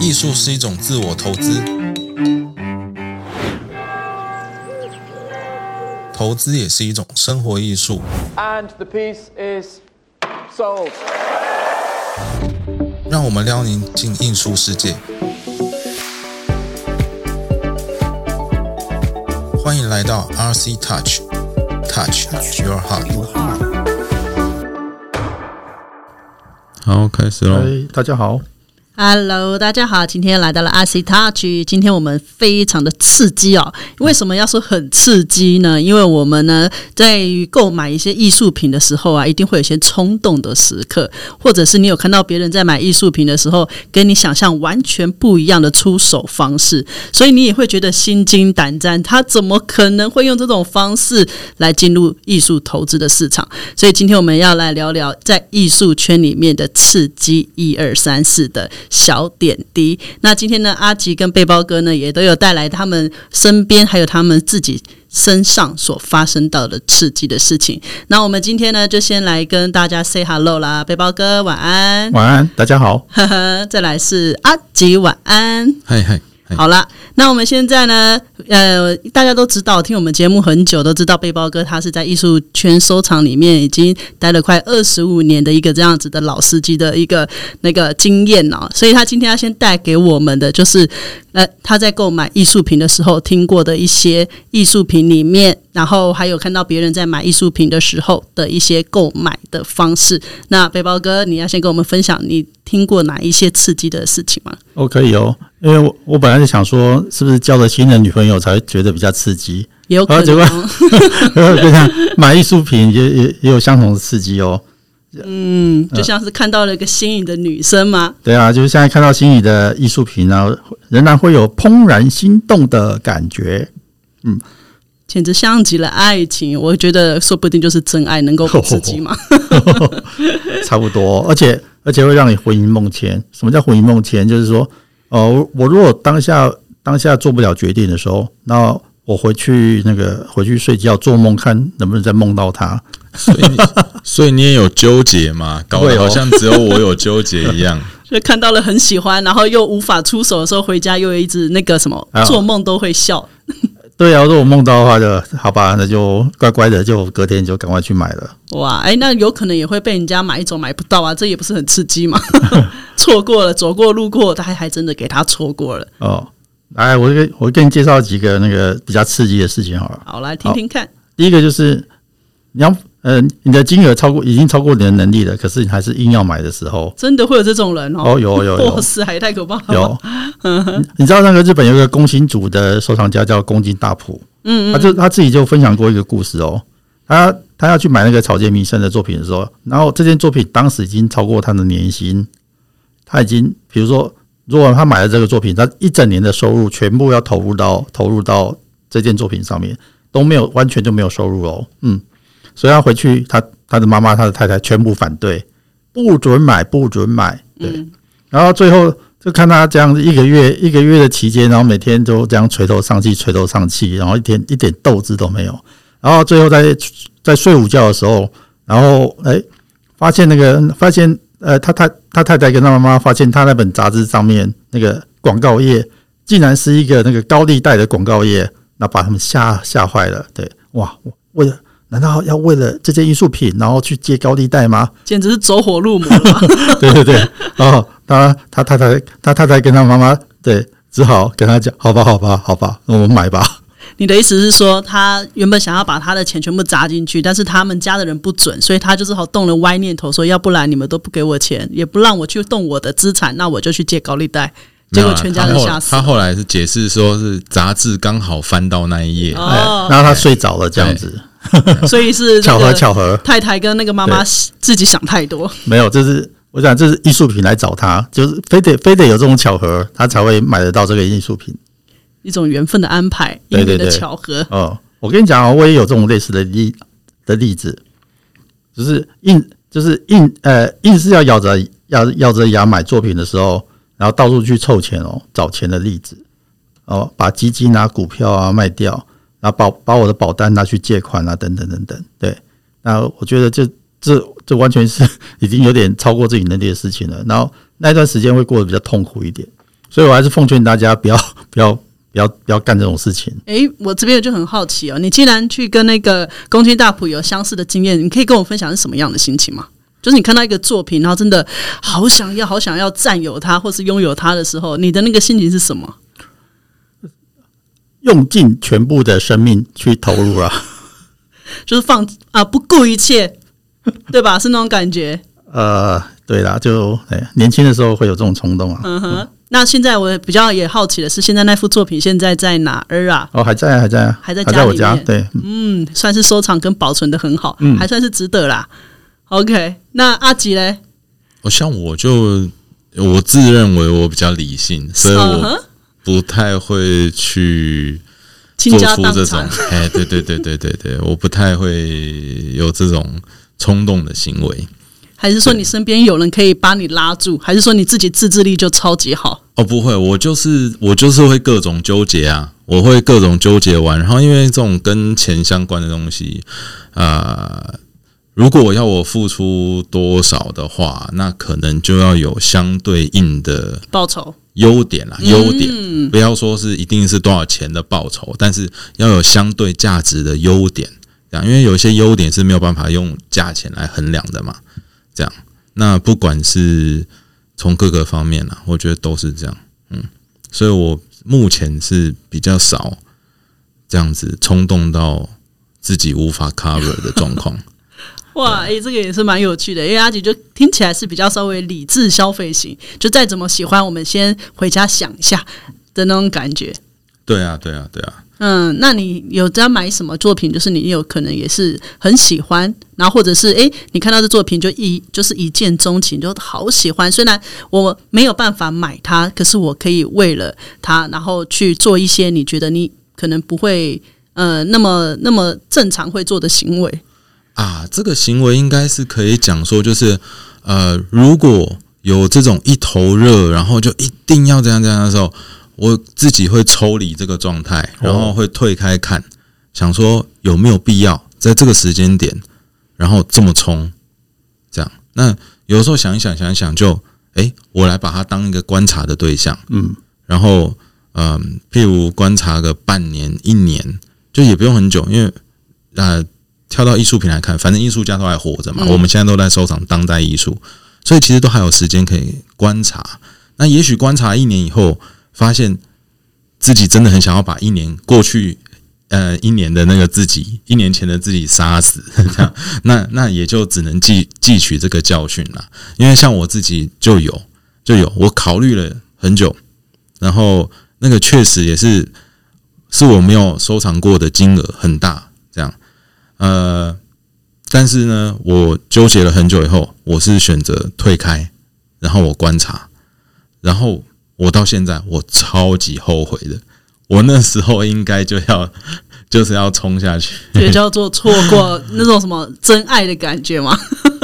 艺术是一种自我投资，投资也是一种生活艺术。And the piece is sold. 让我们撩您进艺术世界。欢迎来到 RC Touch，Touch Your Heart。好，开始喽。哎，大家好，Hello，大家好，今天来到了 RC Touch，今天我们非常的刺激哦。为什么要说很刺激呢？因为我们呢在购买一些艺术品的时候啊，一定会有一些冲动的时刻，或者是你有看到别人在买艺术品的时候，跟你想象完全不一样的出手方式，所以你也会觉得心惊胆战。他怎么可能会用这种方式来进入艺术投资的市场？所以今天我们要来聊聊在艺术圈里面的刺激一二三四的小点滴。那今天呢，阿吉跟背包哥呢也都有带来他们身边还有他们自己身上所发生到的刺激的事情。那我们今天呢，就先来跟大家 say hello 啦，背包哥晚安，晚安，大家好。呵呵，再来是阿吉晚安。嗨嗨嗨，好了，那我们现在呢，呃，大家都知道，听我们节目很久，都知道背包哥他是在艺术圈收藏里面已经待了快二十五年的一个这样子的老司机的一个那个经验哦，所以他今天要先带给我们的就是，呃，他在购买艺术品的时候听过的一些艺术品里面，然后还有看到别人在买艺术品的时候的一些购买的方式。那背包哥，你要先跟我们分享你听过哪一些刺激的事情吗？哦，可以哦，因为我我本来是想说，是不是交了新的女朋友才会觉得比较刺激？也有可啊结果能哦。跟他 买艺术品也也也有相同的刺激哦。嗯，就像是看到了一个心仪的女生嘛。对啊，就是现在看到心仪的艺术品啊，仍然会有怦然心动的感觉。简直像极了爱情，我觉得说不定就是真爱，能够不刺激嘛。差不多，而且而且会让你魂萦梦牵。什么叫魂萦梦牵？就是说，哦、我我如果当下当下做不了决定的时候，那我回去那个回去睡觉做梦，看能不能再梦到他。所以你 所以你也有纠结嘛？搞得好像只有我有纠结一样。就看到了很喜欢，然后又无法出手的时候，回家又一直那个什么做梦都会笑。对啊，如果我梦到的话就好吧，那就乖乖的，就隔天就赶快去买了。哇，哎，那有可能也会被人家买一种买不到啊，这也不是很刺激嘛？错过了，走过路过，他还还真的给他错过了。哦，来，我给我给你介绍几个那个比较刺激的事情好了。好，来听听看。第一个就是你要呃，你的金额超过已经超过你的能力了，可是你还是硬要买的时候，真的会有这种人哦？哦，有有有。哇塞，还太可怕了。有，你 你知道那个日本有一个工薪组的收藏家叫宫津大浦，嗯。他就他自己就分享过一个故事哦，他他要去买那个草间弥生的作品的时候，然后这件作品当时已经超过他的年薪，他已经比如说，如果他买了这个作品，他一整年的收入全部要投入到投入到这件作品上面，都没有完全就没有收入哦，嗯，所以他回去，他他的妈妈、他的太太全部反对，不准买，不准买，对，然后最后就看他这样子一个月一个月的期间，然后每天都这样垂头丧气，垂头丧气，然后一点一点斗志都没有，然后最后在在睡午觉的时候，然后哎发现那个发现呃他太他太太跟他妈妈发现他那本杂志上面那个广告页竟然是一个那个高利贷的广告页，那把他们吓吓坏了。对，哇，我为了难道要为了这件艺术品，然后去借高利贷吗？简直是走火入魔。对对对，然后他他太太他太太跟他妈妈对，只好跟他讲，好吧好吧好吧，那我们买吧。你的意思是说，他原本想要把他的钱全部砸进去，但是他们家的人不准，所以他就只好动了歪念头，说要不然你们都不给我钱，也不让我去动我的资产，那我就去借高利贷。结果全家人吓死他。后来是解释说是杂志刚好翻到那一页，然后他睡着了，这样子，所以是巧合巧合，太太跟那个妈妈自己想太多。没有，这是我想这是艺术品来找他，就是非得非得有这种巧合，他才会买得到这个艺术品。一种缘分的安排，对对对巧合。哦，我跟你讲啊，我也有这种类似的例的例子，就是硬就是硬呃硬是要咬着咬咬着牙买作品的时候，然后到处去凑钱哦，找钱的例子哦，把基金啊、股票啊卖掉，把把我的保单拿去借款啊，等等等等。对，那我觉得这这这完全是已经有点超过自己能力的事情了。然后那段时间会过得比较痛苦一点。所以我还是奉劝大家不要不要不要不要干这种事情。诶，我这边就很好奇哦，你既然去跟那个宫崎大浦有相似的经验，你可以跟我分享是什么样的心情吗？就是你看到一个作品，然后真的好想要、好想要占有它，或是拥有它的时候，你的那个心情是什么？用尽全部的生命去投入了，就是放啊，不顾一切，对吧？是那种感觉。呃，对啦，就哎，年轻的时候会有这种冲动啊。嗯哼。那现在我比较也好奇的是，现在那幅作品现在在哪儿啊？哦，还在，还在，还在还在我家里面。对，嗯，算是收藏跟保存的很好，嗯还算是值得啦。OK，那阿吉嘞？我像我就我自认为我比较理性，所以我不太会去倾做出这种，哎，对对对对对对，我不太会有这种冲动的行为。还是说你身边有人可以把你拉住？还是说你自己自制力就超级好？哦，不会，我就是我就是会各种纠结啊，我会各种纠结完，然后因为这种跟钱相关的东西，呃，如果我要我付出多少的话，那可能就要有相对应的报酬优点啦，优点，不要说是一定是多少钱的报酬，但是要有相对价值的优点，这样，因为有一些优点是没有办法用价钱来衡量的嘛，这样，那不管是从各个方面啦，我觉得都是这样，嗯，所以我目前是比较少这样子冲动到自己无法 cover 的状况。哇，诶、这个也是蛮有趣的。因为阿吉就听起来是比较稍微理智消费型，就再怎么喜欢，我们先回家想一下的那种感觉。对啊，对啊，对啊。嗯，那你有在买什么作品？就是你有可能也是很喜欢，然后或者是诶，你看到这作品就一就是一见钟情，就好喜欢。虽然我没有办法买它，可是我可以为了它，然后去做一些你觉得你可能不会呃那么那么正常会做的行为。啊，这个行为应该是可以讲说，就是呃，如果有这种一头热，然后就一定要这样这样的时候，我自己会抽离这个状态，然后会退开看，想说有没有必要在这个时间点，然后这么冲，这样。那有时候想一想，想一想就，诶，我来把它当一个观察的对象，嗯，然后嗯、譬如观察个半年、一年，就也不用很久，因为呃，跳到艺术品来看，反正艺术家都还活着嘛，我们现在都在收藏当代艺术，所以其实都还有时间可以观察。那也许观察一年以后，发现自己真的很想要把一年过去。呃，一年的那个自己，一年前的自己杀死，这样，那那也就只能记汲取这个教训了。因为像我自己就有就有，我考虑了很久，然后那个确实也是是我没有收藏过的金额很大，这样，呃，但是呢，我纠结了很久以后，我是选择退开，然后我观察，然后我到现在我超级后悔的，我那时候应该就要 就是要冲下去，也叫做错过那种什么真爱的感觉吗。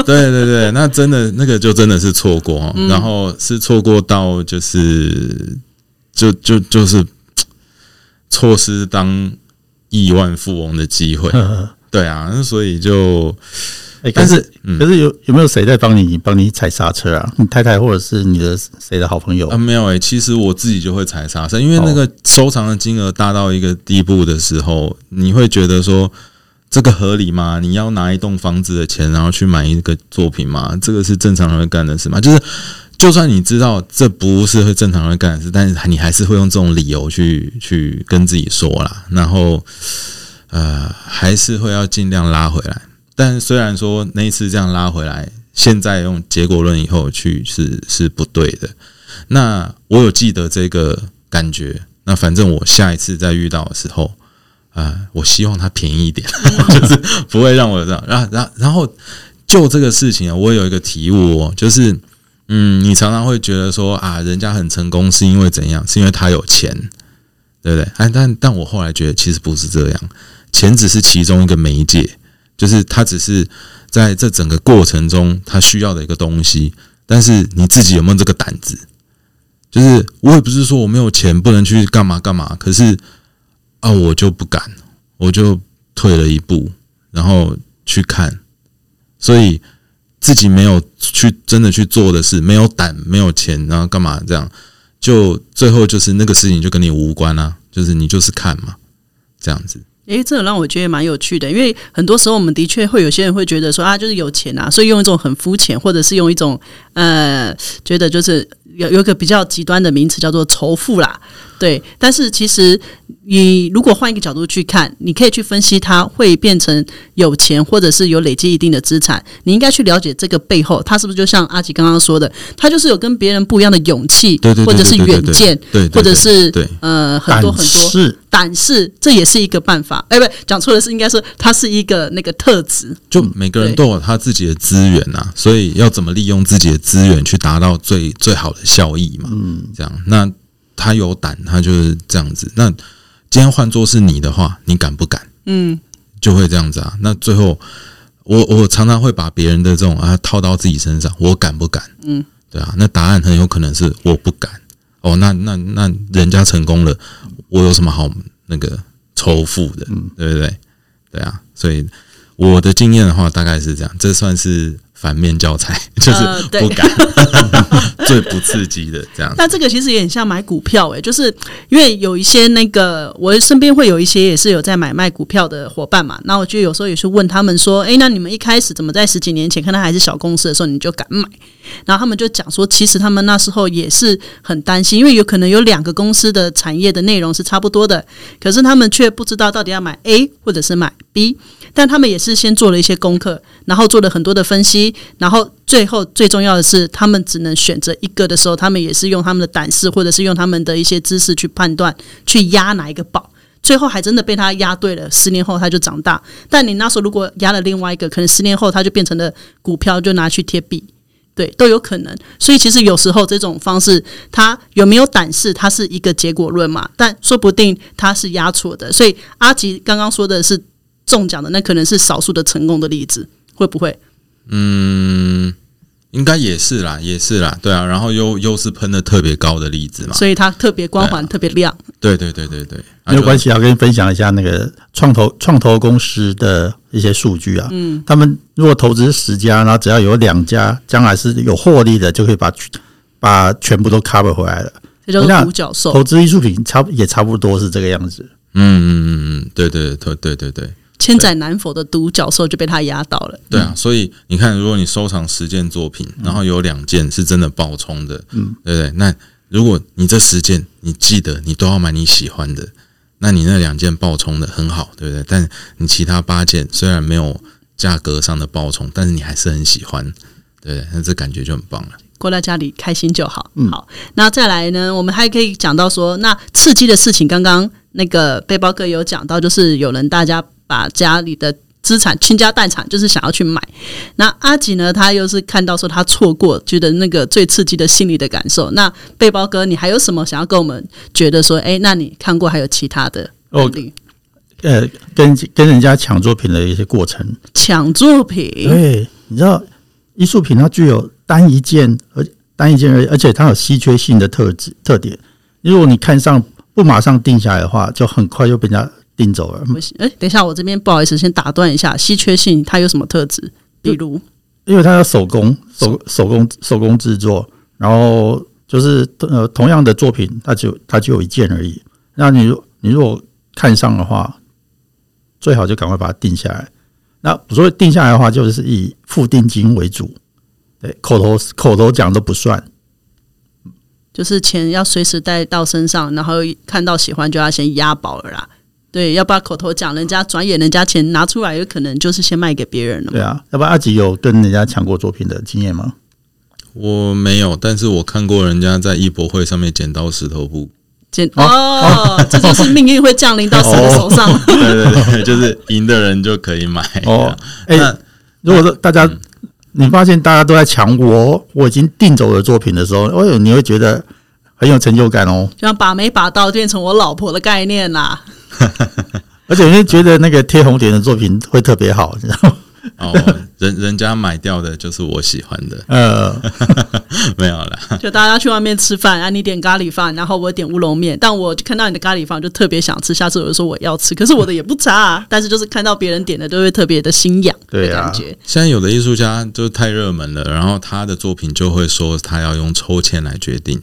对对对，那真的那个就真的是错过哦，然后是错过到就是就就就是 错失当亿万富翁的机会。对啊，那所以就哎、但是可是、可是有有没有谁在帮你帮你踩刹车啊？你太太或者是你的谁的好朋友？啊没有诶、其实我自己就会踩刹车，因为那个收藏的金额大到一个地步的时候，你会觉得说。这个合理吗？你要拿一栋房子的钱，然后去买一个作品吗？这个是正常人会干的事吗？就是，就算你知道这不是会正常人会干的事，但是你还是会用这种理由去去跟自己说啦，然后呃，还是会要尽量拉回来。但虽然说那一次这样拉回来，现在用结果论以后去是是不对的。那我有记得这个感觉，那反正我下一次再遇到的时候。啊、我希望它便宜一点，就是不会让我这样。然，然后，然后就这个事情啊，我有一个体悟哦，就是，嗯，你常常会觉得说啊，人家很成功是因为怎样？是因为他有钱，对不对？哎，但但我后来觉得其实不是这样，钱只是其中一个媒介，就是他只是在这整个过程中他需要的一个东西，但是你自己有没有这个胆子？就是我也不是说我没有钱不能去干嘛干嘛，可是。啊，我就不敢，我就退了一步，然后去看，所以自己没有去真的去做的事，没有胆，没有钱，然后干嘛这样，就最后就是那个事情就跟你无关啊，就是你就是看嘛，这样子。诶，这个让我觉得蛮有趣的，因为很多时候我们的确会有些人会觉得说啊，就是有钱啊，所以用一种很肤浅，或者是用一种呃，觉得就是有有一个比较极端的名词叫做仇富啦，对。但是其实你如果换一个角度去看，你可以去分析它会变成有钱，或者是有累积一定的资产，你应该去了解这个背后，他是不是就像阿吉刚刚说的，他就是有跟别人不一样的勇气，对对对或者是远见，或者是呃很多很多是胆识，这也是一个办法。哎，不，讲错了，是应该说它是一个那个特质。就每个人都有他自己的资源呐、所以要怎么利用自己的资源去达到最最好的效益嘛？嗯，这样，那他有胆，他就是这样子。那今天换做是你的话，你敢不敢？嗯，就会这样子啊。那最后，我我常常会把别人的这种啊套到自己身上，我敢不敢？嗯，对啊。那答案很有可能是我不敢。哦，那那那人家成功了，我有什么好那个仇富的？嗯对不对？对啊。所以我的经验的话，大概是这样。这算是反面教材，就是不敢，最不刺激的这样那。这个其实也很像买股票、诶，就是因为有一些那个我身边会有一些也是有在买卖股票的伙伴嘛，那我就有时候也是问他们说，诶，那你们一开始怎么在十几年前看他还是小公司的时候你就敢买？然后他们就讲说，其实他们那时候也是很担心，因为有可能有两个公司的产业的内容是差不多的，可是他们却不知道到底要买 A 或者是买 B，但他们也是先做了一些功课，然后做了很多的分析，然后最后最重要的是，他们只能选择一个的时候，他们也是用他们的胆识或者是用他们的一些知识去判断，去压哪一个宝。最后还真的被他压对了，十年后他就长大。但你那时候如果压了另外一个，可能十年后他就变成了股票，就拿去贴币。对，都有可能。所以其实有时候这种方式，他有没有胆识，它是一个结果论嘛，但说不定他是压错的。所以阿吉刚刚说的是中奖的，那可能是少数的成功的例子，会不会？嗯，应该也是啦，也是啦，对啊。然后又又是喷的特别高的例子嘛，所以它特别光环，特别亮。对对对对对，没有关系啊，跟你分享一下那个创投创投公司的一些数据啊。嗯，他们如果投资十家，然后只要有两家将来是有获利的，就可以把把全部都 cover 回来了。这叫做独角兽。投资艺术品差也差不多是这个样子。嗯嗯嗯嗯，对对对对对对千载难逢的独角兽就被他压倒了。对啊！所以你看，如果你收藏十件作品，然后有两件是真的爆冲的，嗯，对不对？那如果你这十件你记得你都要买你喜欢的，那你那两件爆冲的很好，对不对？但你其他八件虽然没有价格上的爆冲，但是你还是很喜欢，对不对？那这感觉就很棒了。过到家里开心就好。好，那再来呢？我们还可以讲到说，那刺激的事情，刚刚那个背包哥有讲到，就是有人大家把家里的资产倾家荡产，就是想要去买。那阿吉呢，他又是看到说他错过，觉得那个最刺激的心理的感受。那背包哥，你还有什么想要跟我们觉得说？哎，那你看过还有其他的案例？呃，跟跟人家抢作品的一些过程。抢作品，对，你知道艺术品它具有单一件，而单一件而而且它有稀缺性的特质特点。如果你看上不马上定下来的话，就很快就被人家订走了。不行，哎，等一下，我这边不好意思，先打断一下，稀缺性它有什么特质？比如，因为它要手工手手工手工制作，然后就是呃同样的作品，它就它就有一件而已。那你如你如果看上的话，最好就赶快把它定下来。那所谓定下来的话，就是以付定金为主，对，口头口头讲都不算。就是钱要随时带到身上，然后看到喜欢就要先押宝了啦。对，要不然口头讲，人家转眼人家钱拿出来，有可能就是先卖给别人了嘛。对啊，要不然阿吉有跟人家抢过作品的经验吗？我没有，但是我看过人家在艺博会上面剪刀石头布。剪哦，这就是命运会降临到谁的手上。对 对对，就是赢的人就可以买。哦，哎、那如果说大家、你发现大家都在抢我我已经订走的作品的时候，哎呦，你会觉得很有成就感哦，就像把没把到变成我老婆的概念啦。而且你会觉得那个贴红点的作品会特别好，你知道吗？哦，人人家买掉的就是我喜欢的，呃，没有啦。就大家去外面吃饭啊，你点咖喱饭，然后我点乌龙面，但我看到你的咖喱饭就特别想吃，下次我就说我要吃，可是我的也不差、啊，但是就是看到别人点的都会特别的心痒的对啊感觉。现在有的艺术家就太热门了，然后他的作品就会说他要用抽签来决定。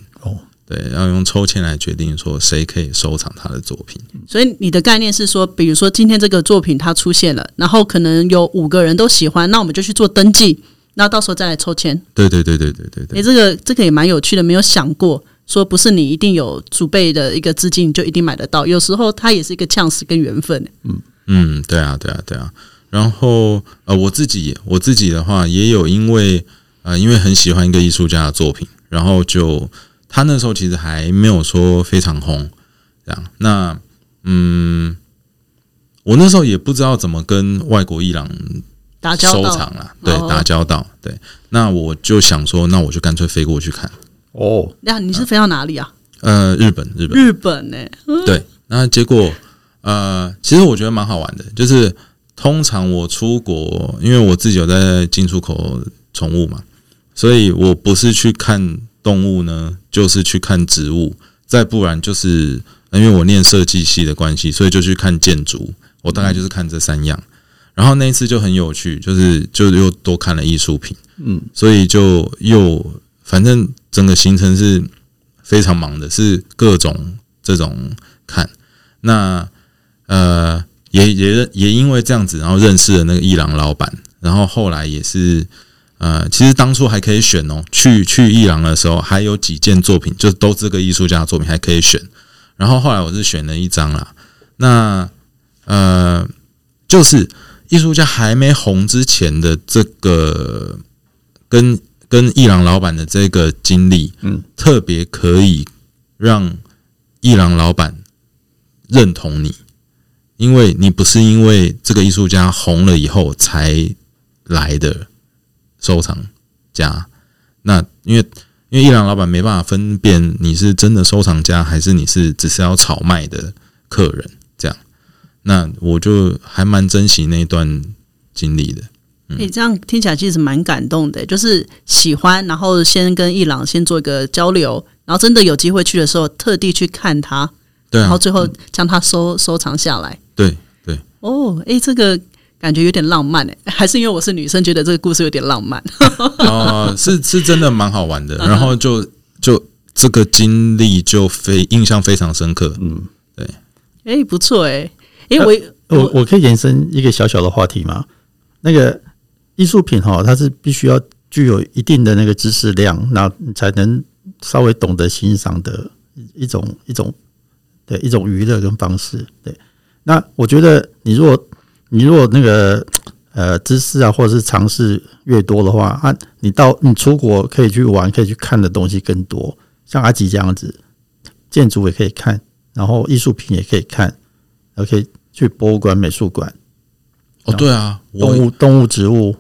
哦，对，要用抽签来决定说谁可以收藏他的作品。所以你的概念是说，比如说今天这个作品它出现了，然后可能有五个人都喜欢，那我们就去做登记，那到时候再来抽签。对对对对对对诶，对，这个这个也蛮有趣的，没有想过说不是你一定有储备的一个资金就一定买得到，有时候它也是一个 chance 跟缘分。嗯，对啊，对啊，对啊。然后呃，我自己我自己的话，也有因为呃，因为很喜欢一个艺术家的作品，然后就他那时候其实还没有说非常红，这样。那嗯，我那时候也不知道怎么跟外国艺廊收打交道藏啦，对，哦打交道，对。那我就想说，那我就干脆飞过去看。哦，那你是飞到哪里啊？呃，日本，日本，日本呢、对，那结果呃，其实我觉得蛮好玩的，就是通常我出国，因为我自己有在进出口宠物嘛，所以我不是去看动物呢，就是去看植物，再不然就是因为我念设计系的关系，所以就去看建筑，我大概就是看这三样。然后那一次就很有趣，就是就又多看了艺术品，嗯，所以就又反正整个行程是非常忙的，是各种这种看。那呃，也也也因为这样子，然后认识了那个伊朗老板，然后后来也是呃，其实当初还可以选哦，去去伊朗的时候还有几件作品，就都这个艺术家的作品还可以选。然后后来我是选了一张啦，那呃，就是艺术家还没红之前的这个跟跟伊朗老板的这个经历，嗯，特别可以让伊朗老板认同你，因为你不是因为这个艺术家红了以后才来的收藏家，那因为因为伊朗老板没办法分辨你是真的收藏家还是你是只是要炒卖的客人，这样，那我就还蛮珍惜那段经历的。你、这样听起来其实蛮感动的，就是喜欢，然后先跟伊朗先做一个交流，然后真的有机会去的时候，特地去看他，对啊，然后最后将它收收藏下来。对对，哦，诶，这个感觉有点浪漫诶，还是因为我是女生，觉得这个故事有点浪漫。哦，是是真的蛮好玩的，然后就就这个经历就非印象非常深刻。嗯，对诶，不错诶，诶，我我我可以延伸一个小小的话题吗？那个艺术品哈，它是必须要具有一定的那个知识量，然后你才能稍微懂得欣赏的一一种一种对一种娱乐跟方式。对，那我觉得你如果你如果那个呃知识啊，或者是尝试越多的话，啊，你到你出国可以去玩，可以去看的东西更多。像阿吉这样子，建筑也可以看，然后艺术品也可以看，然后可以去博物馆、美术馆、哦，对啊，我动物、动物、植物。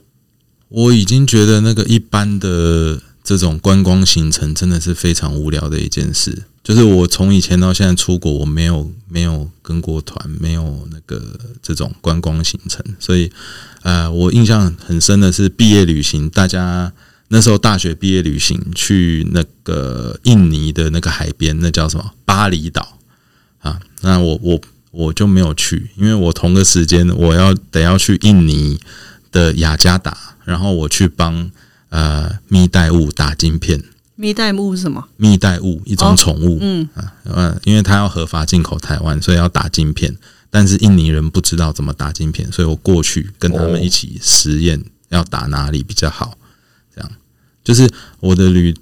我已经觉得那个一般的这种观光行程真的是非常无聊的一件事。就是我从以前到现在出国，我没有没有跟过团，没有那个这种观光行程，所以呃，我印象很深的是毕业旅行，大家那时候大学毕业旅行去那个印尼的那个海边，那叫什么巴厘岛啊？那我我我就没有去，因为我同个时间我要得要去印尼的雅加达，然后我去帮呃蜜袋鼯打晶片。蜜袋鼯是什么？蜜袋鼯一种宠物，嗯啊，呃，因为它要合法进口台湾，所以要打晶片。但是印尼人不知道怎么打晶片，所以我过去跟他们一起实验，要打哪里比较好。这样就是我的旅，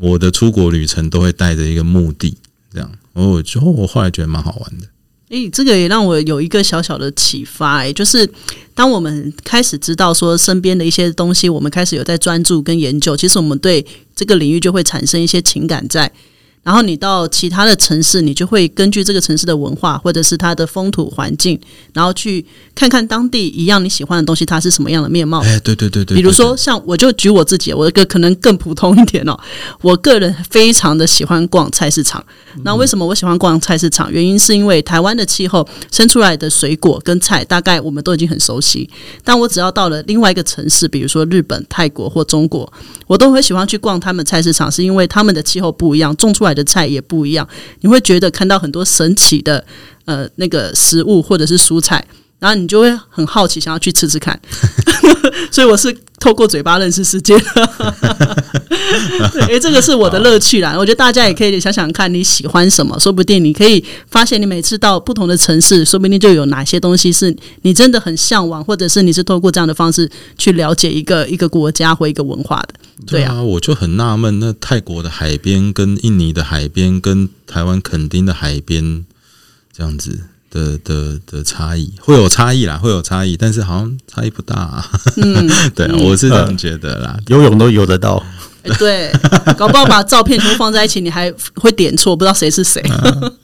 我的出国旅程都会带着一个目的，这样。我就我后来觉得蛮好玩的。诶，这个也让我有一个小小的启发，诶，就是当我们开始知道说身边的一些东西，我们开始有在专注跟研究，其实我们对这个领域就会产生一些情感在。然后你到其他的城市，你就会根据这个城市的文化或者是它的风土环境，然后去看看当地一样你喜欢的东西，它是什么样的面貌。哎，对对对对，比如说，像我就举我自己，我一个可能更普通一点哦。我个人非常的喜欢逛菜市场。那为什么我喜欢逛菜市场？原因是因为台湾的气候生出来的水果跟菜，大概我们都已经很熟悉。但我只要到了另外一个城市，比如说日本、泰国或中国，我都会喜欢去逛他们菜市场，是因为他们的气候不一样，种出来的菜也不一样。你会觉得看到很多神奇的呃那个食物或者是蔬菜。然后你就会很好奇，想要去吃吃看。所以我是透过嘴巴认识世界。对，哎，这个是我的乐趣啦。我觉得大家也可以想想看你喜欢什么，说不定你可以发现，你每次到不同的城市，说不定就有哪些东西是你真的很向往，或者是你是透过这样的方式去了解一个一个国家或一个文化的。对啊，我就很纳闷，那泰国的海边跟印尼的海边跟台湾垦丁的海边这样子。的的的差异会有差异啦，会有差异，但是好像差异不大。嗯，对，我是这样觉得啦。游泳都游得到，对，搞不好把照片全部放在一起，你还会点错，不知道谁是谁。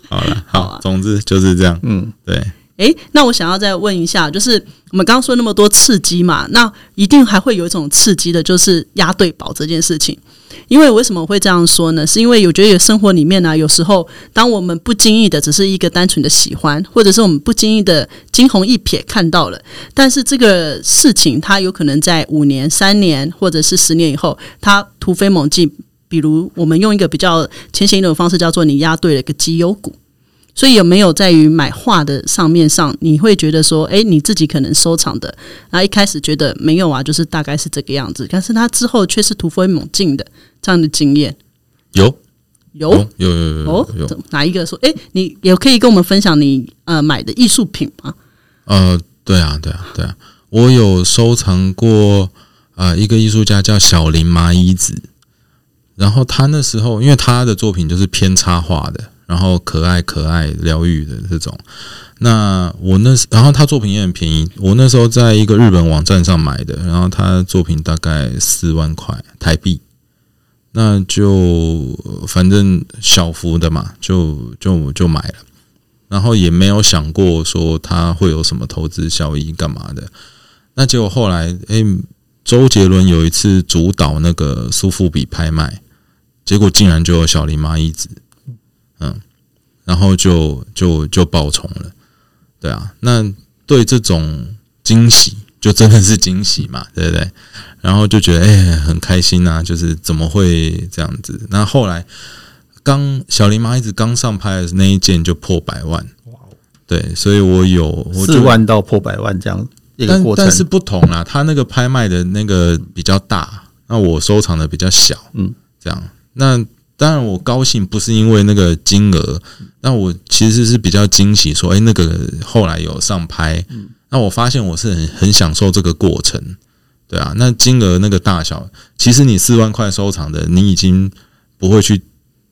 好了，好，总之就是这样。嗯，对。哎，那我想要再问一下，就是我们刚刚说那么多刺激嘛，那一定还会有一种刺激的，就是押对宝这件事情。因为为什么会这样说呢？是因为我觉得生活里面呢，有时候当我们不经意的只是一个单纯的喜欢，或者是我们不经意的惊鸿一瞥看到了，但是这个事情它有可能在五年、三年或者是十年以后，它突飞猛进。比如我们用一个比较浅显一种方式，叫做你押对了一个绩优股。所以有没有在于买画的上面上，你会觉得说，哎，你自己可能收藏的，然后一开始觉得没有啊，就是大概是这个样子，但是它之后却是突飞猛进的这样的经验，有。有？有有有有哪一个说，哎，你也可以跟我们分享你呃买的艺术品吗？呃，对啊，对啊，对啊，我有收藏过啊，一个艺术家叫小林麻衣子，然后他那时候因为他的作品就是偏插画的。然后可爱可爱疗愈的这种，那我那时，然后他作品也很便宜，我那时候在一个日本网站上买的，然后他作品大概四万块台币，那就反正小幅的嘛，就就就买了，然后也没有想过说他会有什么投资效益干嘛的，那结果后来，哎，周杰伦有一次主导那个苏富比拍卖，结果竟然就有小林麻衣子。嗯，然后就就就爆冲了，对啊，那对这种惊喜就真的是惊喜嘛，对不对？然后就觉得哎很开心呐，就是怎么会这样子？那后来刚小林妈一直刚上拍的那一件就破百万，哇！对，所以我有四万到破百万这样一个过程，但是不同啦，他那个拍卖的那个比较大，那我收藏的比较小，嗯，这样那。当然，我高兴不是因为那个金额，那我其实是比较惊喜，说，哎，那个后来有上拍，那我发现我是很很享受这个过程，对啊，那金额那个大小，其实你四万块收藏的，你已经不会去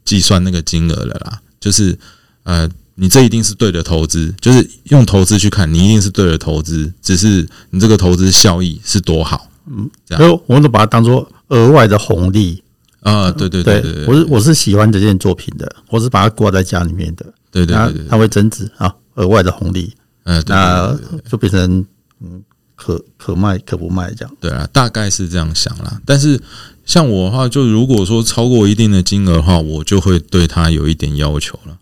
计算那个金额了啦，就是呃，你这一定是对的投资，就是用投资去看，你一定是对的投资，只是你这个投资效益是多好，嗯，这样，我们都把它当做额外的红利。啊，对对对对，我是我是喜欢这件作品的，我是把它挂在家里面的，对对对，它会增值啊，额外的红利，嗯，那就变成嗯可可卖可不卖这样，对啊，大概是这样想啦。但是像我的话，就如果说超过一定的金额的话，我就会对它有一点要求了，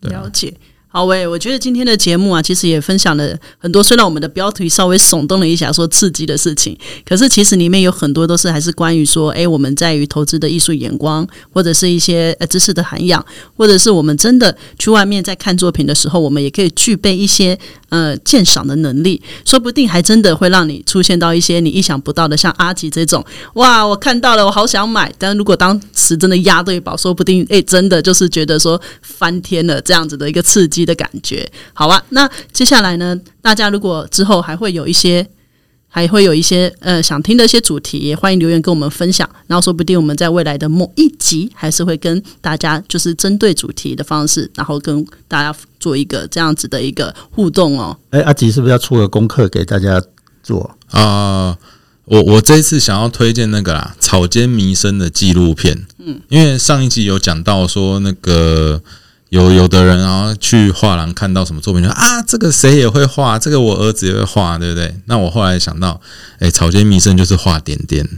了解。好喂，我觉得今天的节目啊，其实也分享了很多。虽然我们的标题稍微耸动了一下，说刺激的事情，可是其实里面有很多都是还是关于说，哎，我们在于投资的艺术眼光，或者是一些呃知识的涵养，或者是我们真的去外面在看作品的时候，我们也可以具备一些呃鉴赏的能力，说不定还真的会让你出现到一些你意想不到的，像阿吉这种，哇，我看到了，我好想买，但如果当时真的押对宝，说不定哎，真的就是觉得说翻天了这样子的一个刺激。的感觉，好吧。那接下来呢？大家如果之后还会有一些，还会有一些呃想听的一些主题，也欢迎留言跟我们分享。然后说不定我们在未来的某一集，还是会跟大家就是针对主题的方式，然后跟大家做一个这样子的一个互动哦。哎，阿吉是不是要出个功课给大家做啊？我我这一次想要推荐那个啦，草间弥生的纪录片。嗯，因为上一集有讲到说那个。有有的人然后去画廊看到什么作品，说啊，这个谁也会画，这个我儿子也会画，对不对？那我后来想到，哎，草间弥生就是画点点，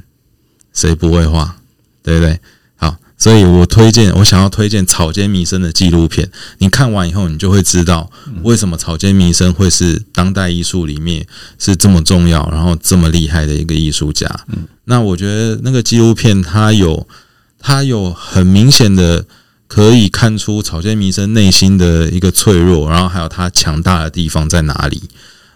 谁不会画，对不对？好，所以我推荐，我想要推荐草间弥生的纪录片。你看完以后，你就会知道为什么草间弥生会是当代艺术里面是这么重要，然后这么厉害的一个艺术家。嗯，那我觉得那个纪录片它有它有很明显的。可以看出草间弥生内心的一个脆弱，然后还有他强大的地方在哪里。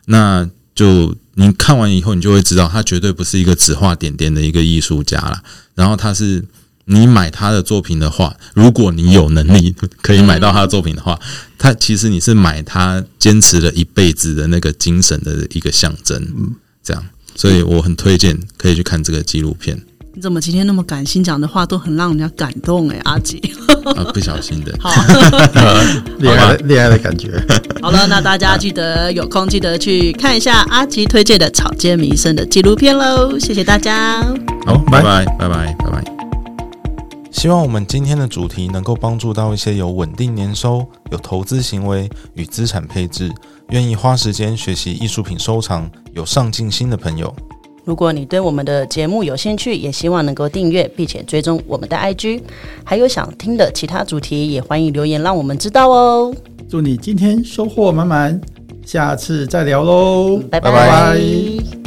那就你看完以后，你就会知道他绝对不是一个只画点点的一个艺术家了。然后他是你买他的作品的话，如果你有能力可以买到他的作品的话，他其实你是买他坚持了一辈子的那个精神的一个象征。这样，所以我很推荐可以去看这个纪录片。你怎么今天那么感性，讲的话都很让人家感动哎，阿吉。啊，不小心的，好，恋爱的恋爱的感觉。好了，那大家记得有空记得去看一下阿吉推荐的《草间弥生》的纪录片喽。谢谢大家。好，拜拜，拜拜，拜拜。希望我们今天的主题能够帮助到一些有稳定年收、有投资行为与资产配置、愿意花时间学习艺术品收藏、有上进心的朋友。如果你对我们的节目有兴趣，也希望能够订阅并且追踪我们的 IG，还有想听的其他主题，也欢迎留言让我们知道哦。祝你今天收获满满，下次再聊喽，拜拜拜。